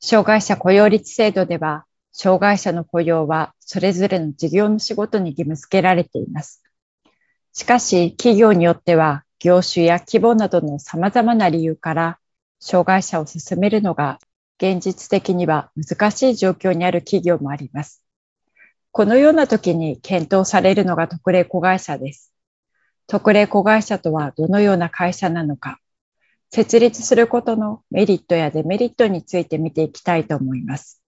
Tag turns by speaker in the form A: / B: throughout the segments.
A: 障害者雇用率制度では、障害者の雇用はそれぞれの事業の仕事に義務付けられています。しかし、企業によっては、業種や規模などの様々な理由から、障害者を進めるのが現実的には難しい状況にある企業もあります。このような時に検討されるのが特例子会社です。特例子会社とはどのような会社なのか、設立することのメリットやデメリットについて見ていきたいと思います。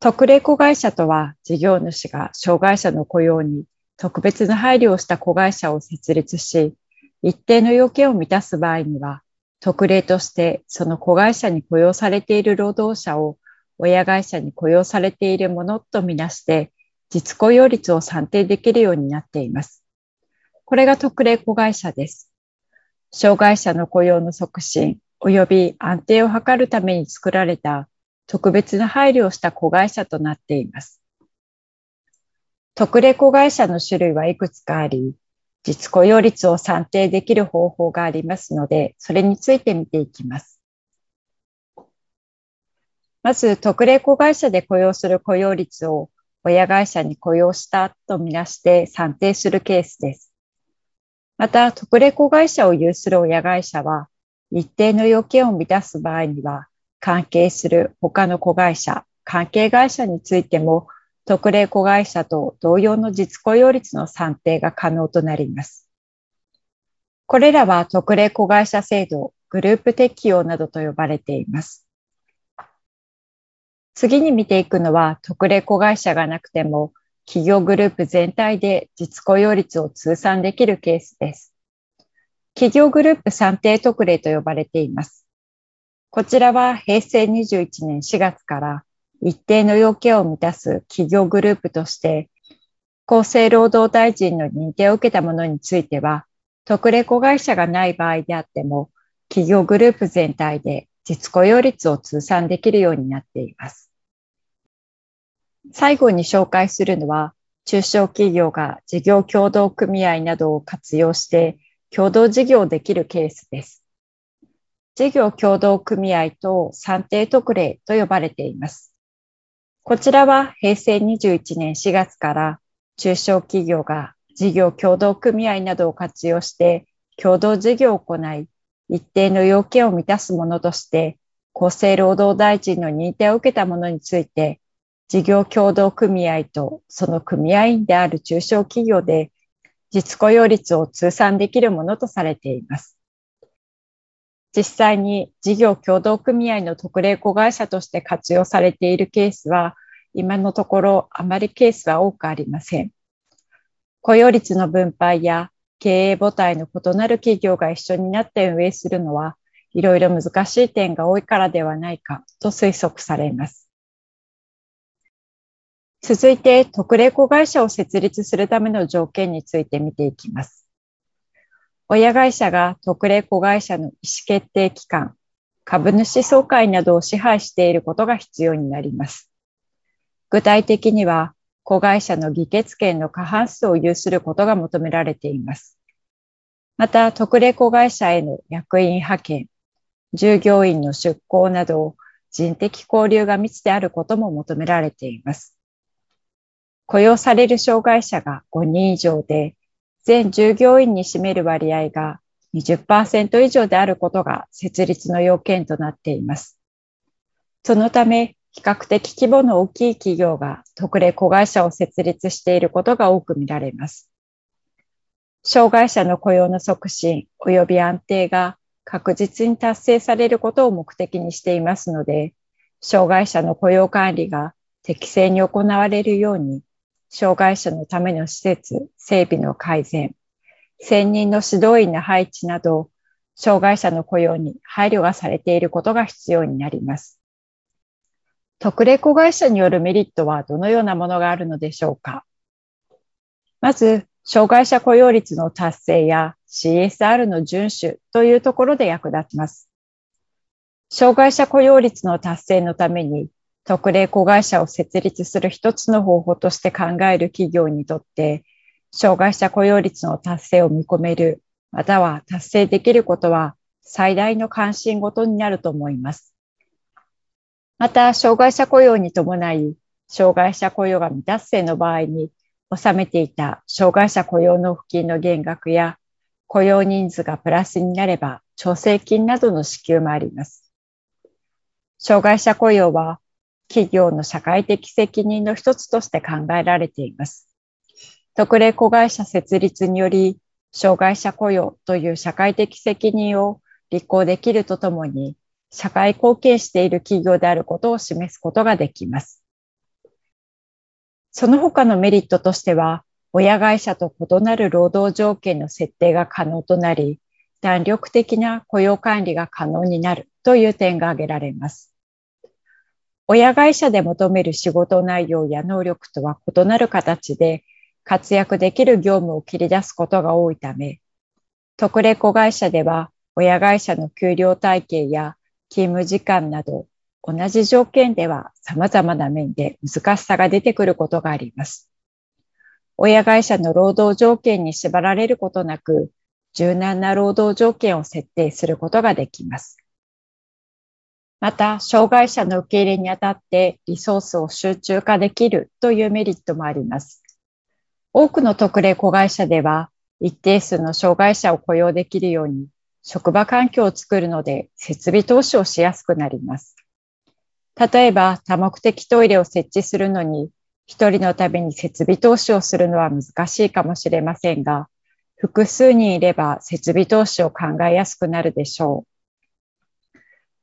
A: 特例子会社とは事業主が障害者の雇用に特別な配慮をした子会社を設立し、一定の要件を満たす場合には、特例としてその子会社に雇用されている労働者を親会社に雇用されているものとみなして、実雇用率を算定できるようになっています。これが特例子会社です。障害者の雇用の促進及び安定を図るために作られた特別な配慮をした子会社となっています。特例子会社の種類はいくつかあり、実雇用率を算定できる方法がありますので、それについて見ていきます。まず、特例子会社で雇用する雇用率を親会社に雇用したとみなして算定するケースです。また、特例子会社を有する親会社は、一定の要件を満たす場合には、関係する他の子会社、関係会社についても、特例子会社と同様の実雇用率の算定が可能となります。これらは特例子会社制度、グループ適用などと呼ばれています。次に見ていくのは、特例子会社がなくても、企業グループ全体で実雇用率を通算できるケースです。企業グループ算定特例と呼ばれています。こちらは平成21年4月から一定の要件を満たす企業グループとして厚生労働大臣の認定を受けたものについては特例子会社がない場合であっても企業グループ全体で実雇用率を通算できるようになっています。最後に紹介するのは、中小企業が事業協同組合などを活用して共同事業できるケースです。事業協同組合と算定特例と呼ばれています。こちらは平成21年4月から中小企業が事業協同組合などを活用して共同事業を行い、一定の要件を満たすものとして厚生労働大臣の認定を受けたものについて事業協同組合とその組合員である中小企業で実雇用率を通算できるものとされています。実際に事業協同組合の特例子会社として活用されているケースは今のところあまりケースは多くありません。雇用率の分配や経営母体の異なる企業が一緒になって運営するのはいろいろ難しい点が多いからではないかと推測されます。続いて、特例子会社を設立するための条件について見ていきます。親会社が特例子会社の意思決定機関、株主総会などを支配していることが必要になります。具体的には、子会社の議決権の過半数を有することが求められています。また、特例子会社への役員派遣、従業員の出向など、人的交流が密であることも求められています。雇用される障害者が5人以上で、全従業員に占める割合が20%以上であることが設立の要件となっています。そのため、比較的規模の大きい企業が特例子会社を設立していることが多く見られます。障害者の雇用の促進及び安定が確実に達成されることを目的にしていますので、障害者の雇用管理が適正に行われるように、障害者のための施設、整備の改善、専任の指導員の配置など、障害者の雇用に配慮がされていることが必要になります。特例子会社によるメリットはどのようなものがあるのでしょうか？まず、障害者雇用率の達成や CSR の遵守というところで役立ちます。障害者雇用率の達成のために特例子会社を設立する一つの方法として考える企業にとって、障害者雇用率の達成を見込める、または達成できることは最大の関心事になると思います。また、障害者雇用に伴い、障害者雇用が未達成の場合に、納めていた障害者雇用納付金の減額や、雇用人数がプラスになれば、調整金などの支給もあります。障害者雇用は、企業の社会的責任の一つとして考えられています。特例子会社設立により、障害者雇用という社会的責任を履行できるとともに、社会貢献している企業であることを示すことができます。その他のメリットとしては、親会社と異なる労働条件の設定が可能となり、弾力的な雇用管理が可能になるという点が挙げられます。親会社で求める仕事内容や能力とは異なる形で活躍できる業務を切り出すことが多いため、特例子会社では親会社の給料体系や勤務時間など、同じ条件では様々な面で難しさが出てくることがあります。親会社の労働条件に縛られることなく、柔軟な労働条件を設定することができます。また、障害者の受け入れにあたってリソースを集中化できるというメリットもあります。多くの特例子会社では、一定数の障害者を雇用できるように職場環境を作るので設備投資をしやすくなります。例えば多目的トイレを設置するのに一人のために設備投資をするのは難しいかもしれませんが、複数人いれば設備投資を考えやすくなるでしょう。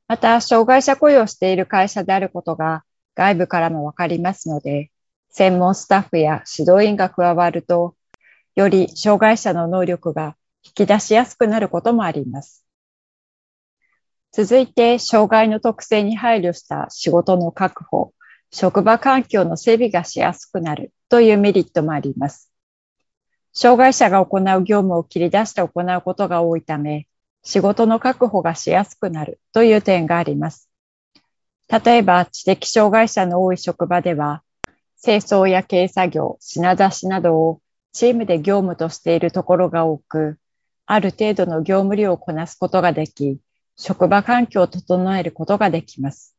A: また、障害者雇用している会社であることが外部からもわかりますので、専門スタッフや指導員が加わると、より障害者の能力が引き出しやすくなることもあります。続いて、障害の特性に配慮した仕事の確保、職場環境の整備がしやすくなるというメリットもあります。障害者が行う業務を切り出して行うことが多いため、仕事の確保がしやすくなるという点があります。例えば、知的障害者の多い職場では、清掃や軽作業、品出しなどをチームで業務としているところが多く、ある程度の業務量をこなすことができ、職場環境を整えることができます。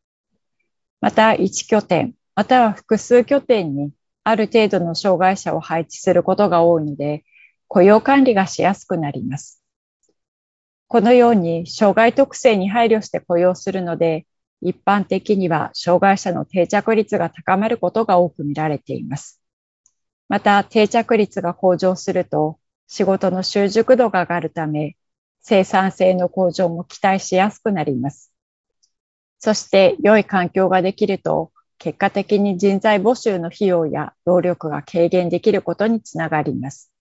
A: また、1拠点、または複数拠点にある程度の障害者を配置することが多いので、雇用管理がしやすくなります。このように、障害特性に配慮して雇用するので、一般的には障害者の定着率が高まることが多く見られています。また、定着率が向上すると、仕事の習熟度が上がるため、生産性の向上も期待しやすくなります。そして良い環境ができると、結果的に人材募集の費用や労力が軽減できることにつながります。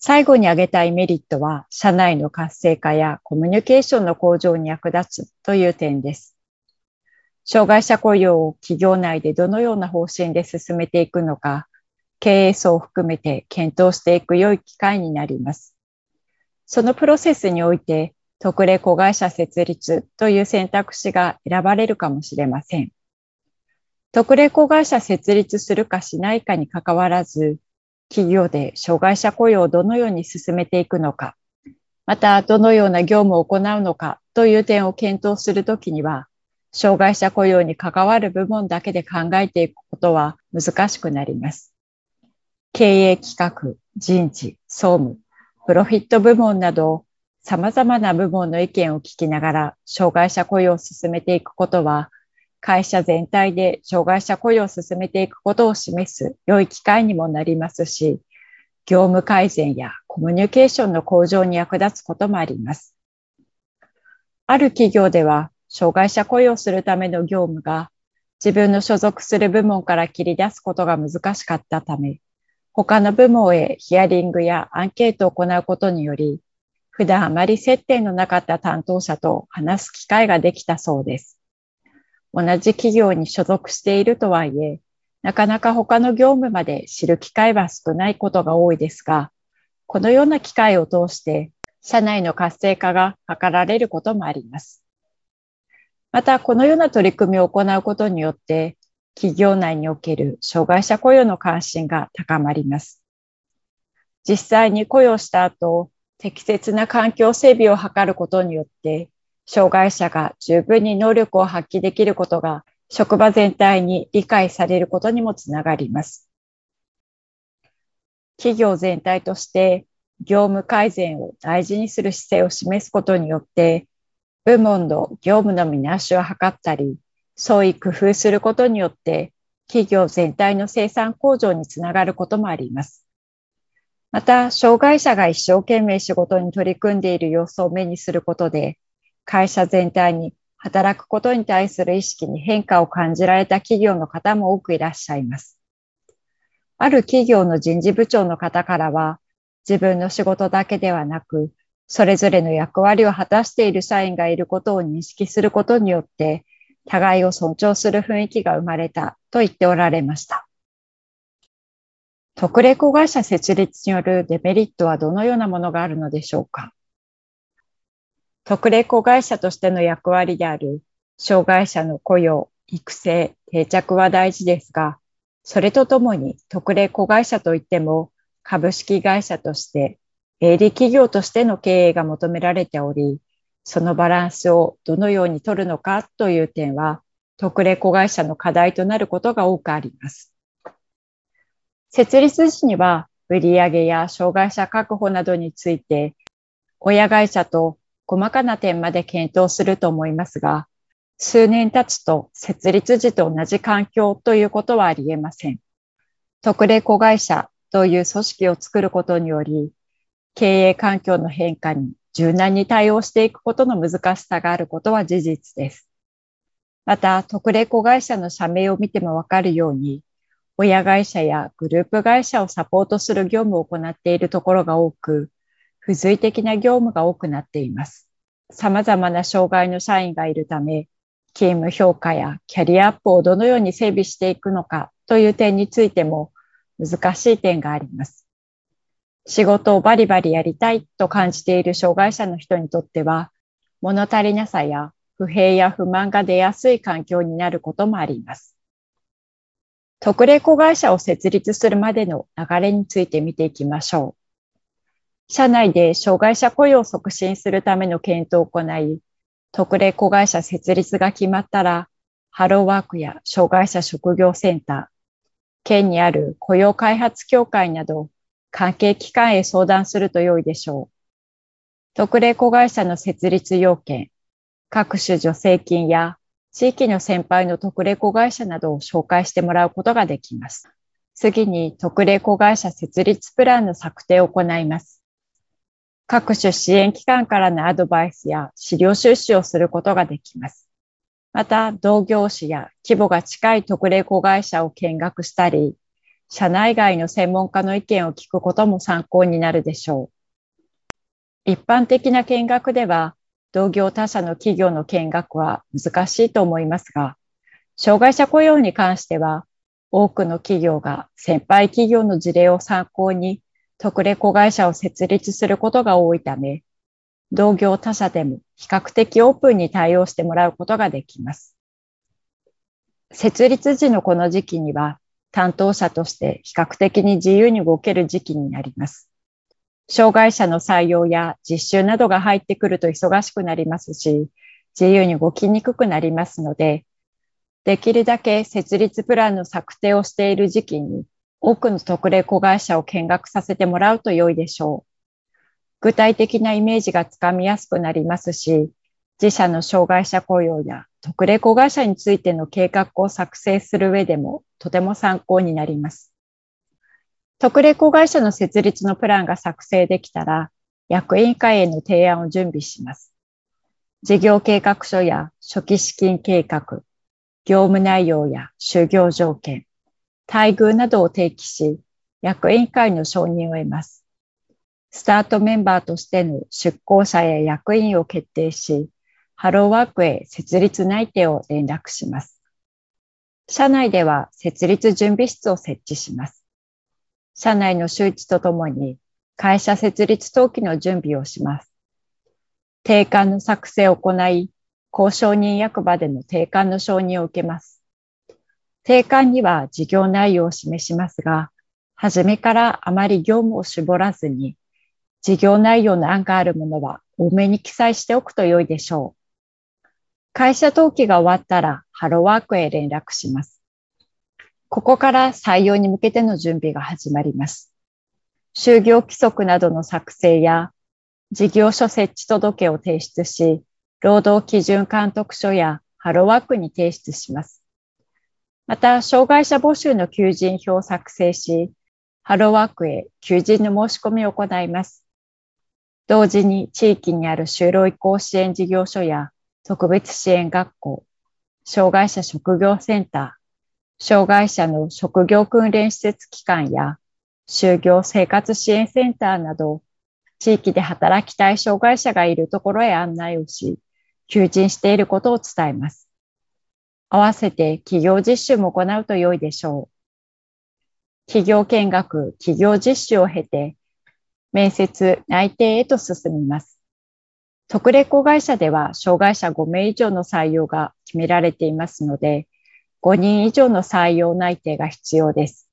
A: 最後に挙げたいメリットは、社内の活性化やコミュニケーションの向上に役立つという点です。障害者雇用を企業内でどのような方針で進めていくのか、経営層を含めて検討していく良い機会になります。そのプロセスにおいて、特例子会社設立という選択肢が選ばれるかもしれません。特例子会社設立するかしないかにかかわらず、企業で障害者雇用をどのように進めていくのか、またどのような業務を行うのかという点を検討するときには、障害者雇用に関わる部門だけで考えていくことは難しくなります。経営企画、人事、総務、プロフィット部門など、様々な部門の意見を聞きながら、障害者雇用を進めていくことは、会社全体で障害者雇用を進めていくことを示す良い機会にもなりますし、業務改善やコミュニケーションの向上に役立つこともあります。ある企業では、障害者雇用するための業務が自分の所属する部門から切り出すことが難しかったため、他の部門へヒアリングやアンケートを行うことにより、普段あまり接点のなかった担当者と話す機会ができたそうです。同じ企業に所属しているとはいえ、なかなか他の業務まで知る機会は少ないことが多いですが、このような機会を通して社内の活性化が図られることもあります。また、このような取り組みを行うことによって、企業内における障害者雇用の関心が高まります。実際に雇用した後、適切な環境整備を図ることによって、障害者が十分に能力を発揮できることが職場全体に理解されることにもつながります。企業全体として業務改善を大事にする姿勢を示すことによって、部門の業務の見直しを図ったり、創意工夫することによって、企業全体の生産向上につながることもあります。また、障害者が一生懸命仕事に取り組んでいる様子を目にすることで、会社全体に働くことに対する意識に変化を感じられた企業の方も多くいらっしゃいます。ある企業の人事部長の方からは、自分の仕事だけではなく、それぞれの役割を果たしている社員がいることを認識することによって、互いを尊重する雰囲気が生まれたと言っておられました。特例子会社設立によるデメリットはどのようなものがあるのでしょうか？特例子会社としての役割である障害者の雇用、育成、定着は大事ですが、それとともに特例子会社といっても株式会社として営利企業としての経営が求められており、そのバランスをどのように取るのかという点は、特例子会社の課題となることが多くあります。設立時には、売上や障害者確保などについて、親会社と細かな点まで検討すると思いますが、数年経つと設立時と同じ環境ということはあり得ません。特例子会社という組織を作ることにより、経営環境の変化に柔軟に対応していくことの難しさがあることは事実です。また、特例子会社の社名を見てもわかるように、親会社やグループ会社をサポートする業務を行っているところが多く、付随的な業務が多くなっています。様々な障害の社員がいるため、勤務評価やキャリアアップをどのように整備していくのかという点についても難しい点があります。仕事をバリバリやりたいと感じている障害者の人にとっては、物足りなさや不平や不満が出やすい環境になることもあります。特例子会社を設立するまでの流れについて見ていきましょう。社内で障害者雇用を促進するための検討を行い、特例子会社設立が決まったら、ハローワークや障害者職業センター、県にある雇用開発協会など、関係機関へ相談すると良いでしょう。特例子会社の設立要件、各種助成金や地域の先輩の特例子会社などを紹介してもらうことができます。次に特例子会社設立プランの策定を行います。各種支援機関からのアドバイスや資料収集をすることができます。また、同業種や規模が近い特例子会社を見学したり、社内外の専門家の意見を聞くことも参考になるでしょう。一般的な見学では、同業他社の企業の見学は難しいと思いますが、障害者雇用に関しては、多くの企業が先輩企業の事例を参考に特例子会社を設立することが多いため、同業他社でも比較的オープンに対応してもらうことができます。設立時のこの時期には、担当者として比較的に自由に動ける時期になります。障害者の採用や実習などが入ってくると忙しくなりますし、自由に動きにくくなりますので、できるだけ設立プランの策定をしている時期に多くの特例子会社を見学させてもらうと良いでしょう。具体的なイメージがつかみやすくなりますし、自社の障害者雇用や特例子会社についての計画を作成する上でもとても参考になります。特例子会社の設立のプランが作成できたら、役員会への提案を準備します。事業計画書や初期資金計画、業務内容や就業条件、待遇などを提起し、役員会の承認を得ます。スタートメンバーとしての出向者や役員を決定し、ハローワークへ設立内定を連絡します。社内では設立準備室を設置します。社内の周知とともに会社設立登記の準備をします。定款の作成を行い、交渉人役場での定款の承認を受けます。定款には事業内容を示しますが、はじめからあまり業務を絞らずに、事業内容の案があるものは多めに記載しておくと良いでしょう。会社登記が終わったらハローワークへ連絡します。ここから採用に向けての準備が始まります。就業規則などの作成や事業所設置届を提出し、労働基準監督署やハローワークに提出します。また、障害者募集の求人票を作成し、ハローワークへ求人の申し込みを行います。同時に地域にある就労移行支援事業所や特別支援学校、障害者職業センター、障害者の職業訓練施設機関や就業生活支援センターなど、地域で働きたい障害者がいるところへ案内をし、求人していることを伝えます。合わせて企業実習も行うと良いでしょう。企業見学、企業実習を経て、面接、内定へと進みます。特例子会社では障害者5名以上の採用が決められていますので、5人以上の採用内定が必要です。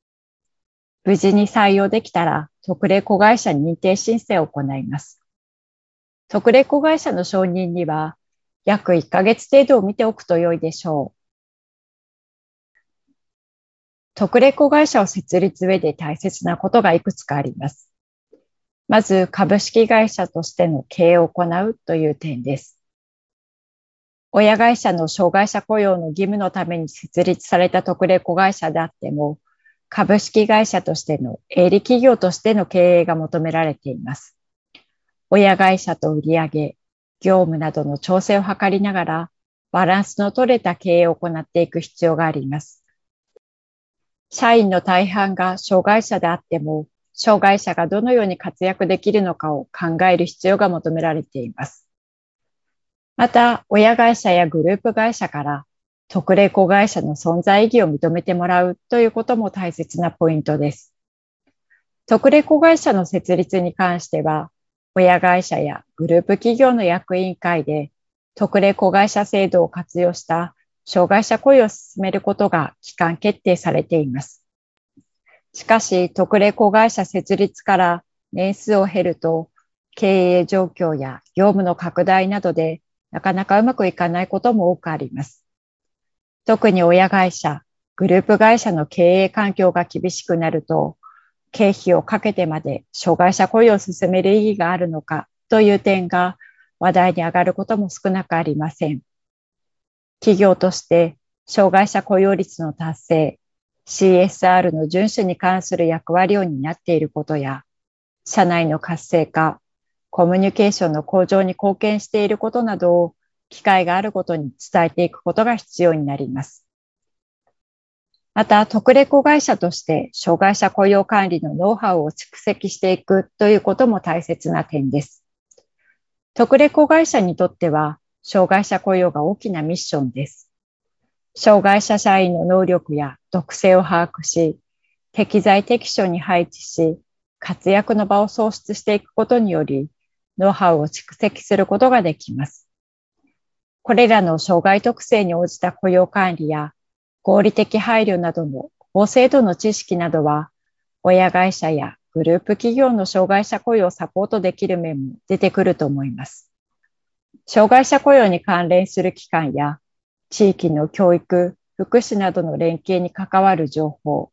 A: 無事に採用できたら、特例子会社認定申請を行います。特例子会社の承認には、約1ヶ月程度を見ておくと良いでしょう。特例子会社を設立上で大切なことがいくつかあります。まず株式会社としての経営を行うという点です。親会社の障害者雇用の義務のために設立された特例子会社であっても、株式会社としての営利企業としての経営が求められています。親会社と売上、業務などの調整を図りながら、バランスの取れた経営を行っていく必要があります。社員の大半が障害者であっても、障害者がどのように活躍できるのかを考える必要が求められています。また、親会社やグループ会社から特例子会社の存在意義を認めてもらうということも大切なポイントです。特例子会社の設立に関しては、親会社やグループ企業の役員会で特例子会社制度を活用した障害者雇用を進めることが機関決定されています。しかし、特例子会社設立から年数を経ると、経営状況や業務の拡大などでなかなかうまくいかないことも多くあります。特に親会社、グループ会社の経営環境が厳しくなると、経費をかけてまで障害者雇用を進める意義があるのかという点が話題に上がることも少なくありません。企業として障害者雇用率の達成、CSR の遵守に関する役割を担っていることや、社内の活性化、コミュニケーションの向上に貢献していることなどを機会があることに伝えていくことが必要になります。また、特例子会社として障害者雇用管理のノウハウを蓄積していくということも大切な点です。特例子会社にとっては、障害者雇用が大きなミッションです。障害者社員の能力や特性を把握し、適材適所に配置し、活躍の場を創出していくことにより、ノウハウを蓄積することができます。これらの障害特性に応じた雇用管理や合理的配慮などの法制度の知識などは、親会社やグループ企業の障害者雇用をサポートできる面も出てくると思います。障害者雇用に関連する機関や地域の教育、福祉などの連携に関わる情報、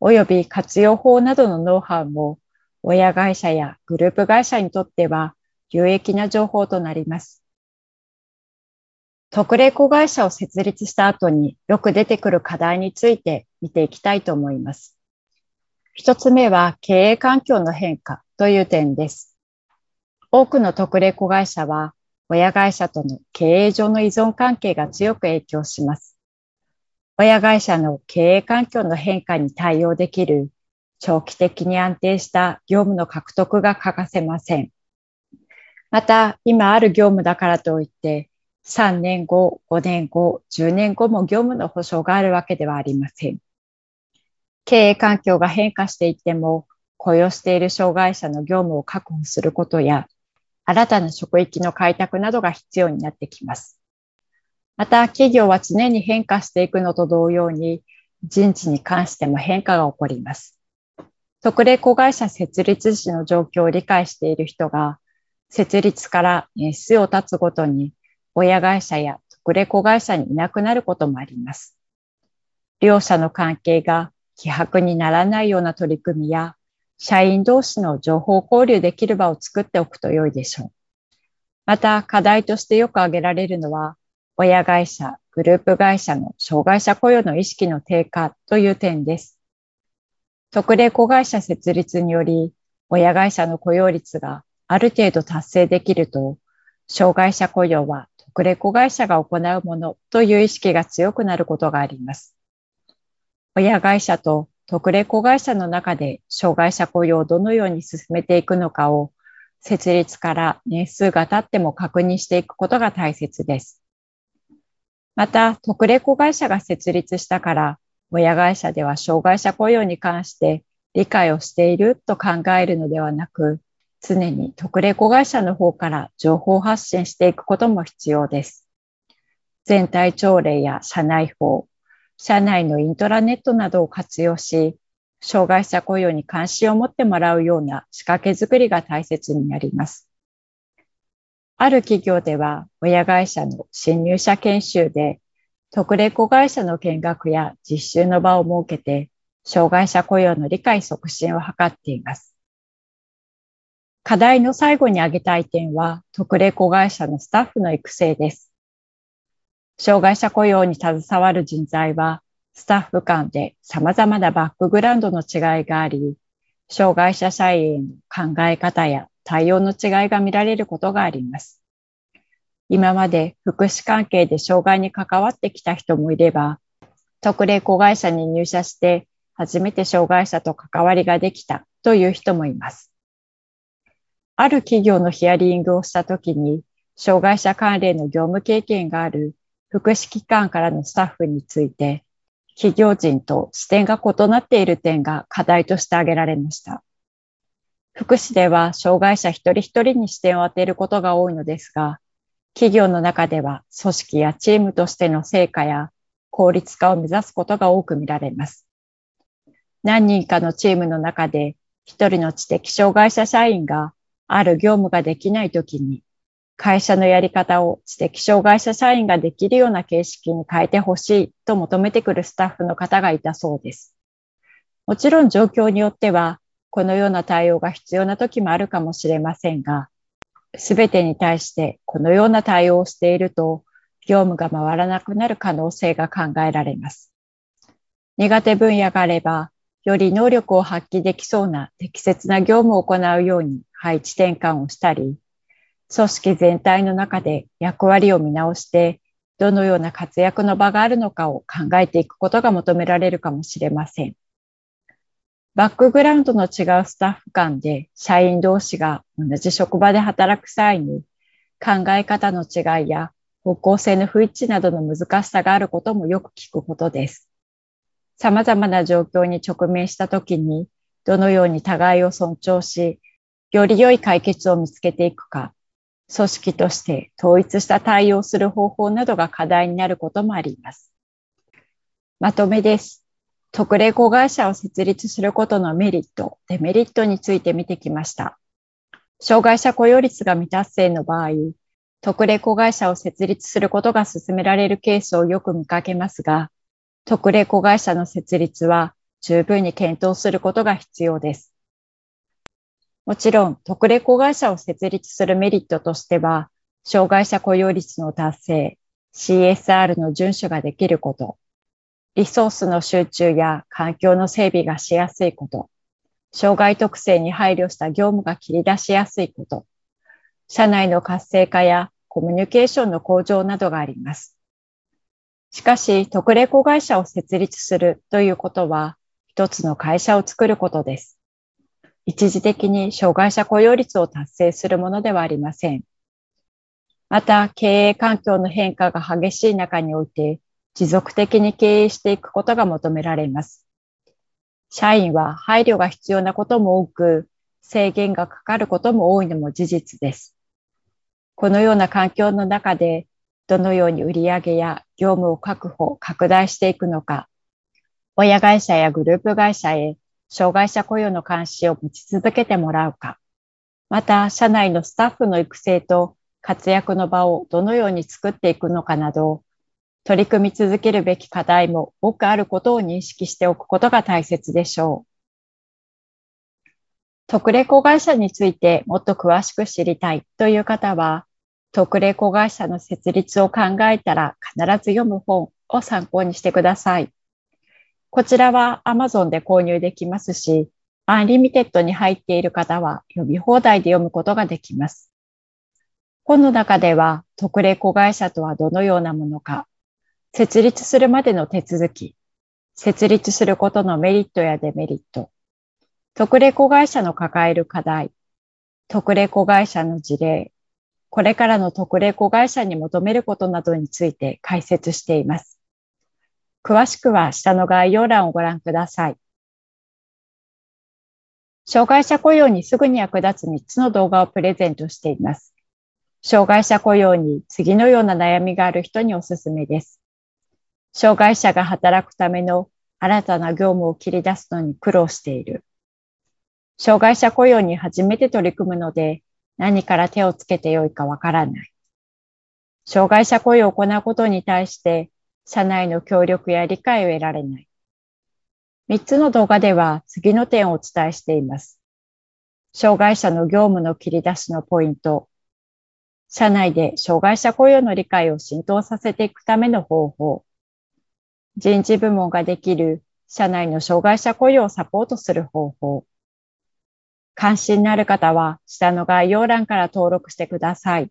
A: 及び活用法などのノウハウも、親会社やグループ会社にとっては有益な情報となります。特例子会社を設立した後によく出てくる課題について見ていきたいと思います。一つ目は経営環境の変化という点です。多くの特例子会社は親会社との経営上の依存関係が強く影響します。親会社の経営環境の変化に対応できる長期的に安定した業務の獲得が欠かせません。また、今ある業務だからといって、3年後、5年後、10年後も業務の保障があるわけではありません。経営環境が変化していっても、雇用している障害者の業務を確保することや、新たな職域の開拓などが必要になってきます。また、企業は常に変化していくのと同様に、人事に関しても変化が起こります。特例子会社設立時の状況を理解している人が、設立から年数を経つごとに、親会社や特例子会社にいなくなることもあります。両者の関係が希薄にならないような取り組みや、社員同士の情報交流できる場を作っておくと良いでしょう。また、課題としてよく挙げられるのは、親会社、グループ会社の障害者雇用の意識の低下という点です。特例子会社設立により、親会社の雇用率がある程度達成できると、障害者雇用は特例子会社が行うものという意識が強くなることがあります。親会社と特例子会社の中で障害者雇用をどのように進めていくのかを設立から年数が経っても確認していくことが大切です。また、特例子会社が設立したから親会社では障害者雇用に関して理解をしていると考えるのではなく、常に特例子会社の方から情報発信していくことも必要です。全体朝礼や社内法、社内のイントラネットなどを活用し、障害者雇用に関心を持ってもらうような仕掛けづくりが大切になります。ある企業では、親会社の新入社研修で、特例子会社の見学や実習の場を設けて、障害者雇用の理解促進を図っています。課題の最後に挙げたい点は、特例子会社のスタッフの育成です。障害者雇用に携わる人材は、スタッフ間で様々なバックグラウンドの違いがあり、障害者社員への考え方や対応の違いが見られることがあります。今まで福祉関係で障害に関わってきた人もいれば、特例子会社に入社して初めて障害者と関わりができたという人もいます。ある企業のヒアリングをしたときに、障害者関連の業務経験がある福祉機関からのスタッフについて、企業人と視点が異なっている点が課題として挙げられました。福祉では障害者一人一人に視点を当てることが多いのですが、企業の中では組織やチームとしての成果や効率化を目指すことが多く見られます。何人かのチームの中で一人の知的障害者社員がある業務ができないときに会社のやり方を知的障害者社員ができるような形式に変えてほしいと求めてくるスタッフの方がいたそうです。もちろん状況によっては、このような対応が必要な時もあるかもしれませんが、すべてに対してこのような対応をしていると、業務が回らなくなる可能性が考えられます。苦手分野があれば、より能力を発揮できそうな適切な業務を行うように配置転換をしたり、組織全体の中で役割を見直して、どのような活躍の場があるのかを考えていくことが求められるかもしれません。バックグラウンドの違うスタッフ間で社員同士が同じ職場で働く際に考え方の違いや方向性の不一致などの難しさがあることもよく聞くことです。様々な状況に直面したときにどのように互いを尊重し、より良い解決を見つけていくか、組織として統一した対応する方法などが課題になることもあります。まとめです。特例子会社を設立することのメリット、デメリットについて見てきました。障害者雇用率が未達成の場合、特例子会社を設立することが進められるケースをよく見かけますが、特例子会社の設立は十分に検討することが必要です。もちろん、特例子会社を設立するメリットとしては、障害者雇用率の達成、CSR の遵守ができること、リソースの集中や環境の整備がしやすいこと、障害特性に配慮した業務が切り出しやすいこと、社内の活性化やコミュニケーションの向上などがあります。しかし、特例子会社を設立するということは、一つの会社を作ることです。一時的に障害者雇用率を達成するものではありません。また、経営環境の変化が激しい中において、持続的に経営していくことが求められます。社員は配慮が必要なことも多く、制限がかかることも多いのも事実です。このような環境の中で、どのように売上や業務を確保、拡大していくのか、親会社やグループ会社へ障害者雇用の監視を持ち続けてもらうか、また社内のスタッフの育成と活躍の場をどのように作っていくのかなど、取り組み続けるべき課題も多くあることを認識しておくことが大切でしょう。特例子会社についてもっと詳しく知りたいという方は、特例子会社の設立を考えたら必ず読む本を参考にしてください。こちらは Amazon で購入できますし、 Unlimited に入っている方は読み放題で読むことができます。本の中では特例子会社とはどのようなものか、設立するまでの手続き、設立することのメリットやデメリット、特例子会社の抱える課題、特例子会社の事例、これからの特例子会社に求めることなどについて解説しています。詳しくは下の概要欄をご覧ください。障害者雇用にすぐに役立つ3つの動画をプレゼントしています。障害者雇用に次のような悩みがある人におすすめです。障害者が働くための新たな業務を切り出すのに苦労している。障害者雇用に初めて取り組むので何から手をつけてよいかわからない。障害者雇用を行うことに対して社内の協力や理解を得られない。3つの動画では次の点をお伝えしています。障害者の業務の切り出しのポイント、社内で障害者雇用の理解を浸透させていくための方法、人事部門ができる社内の障害者雇用をサポートする方法。関心のある方は下の概要欄から登録してください。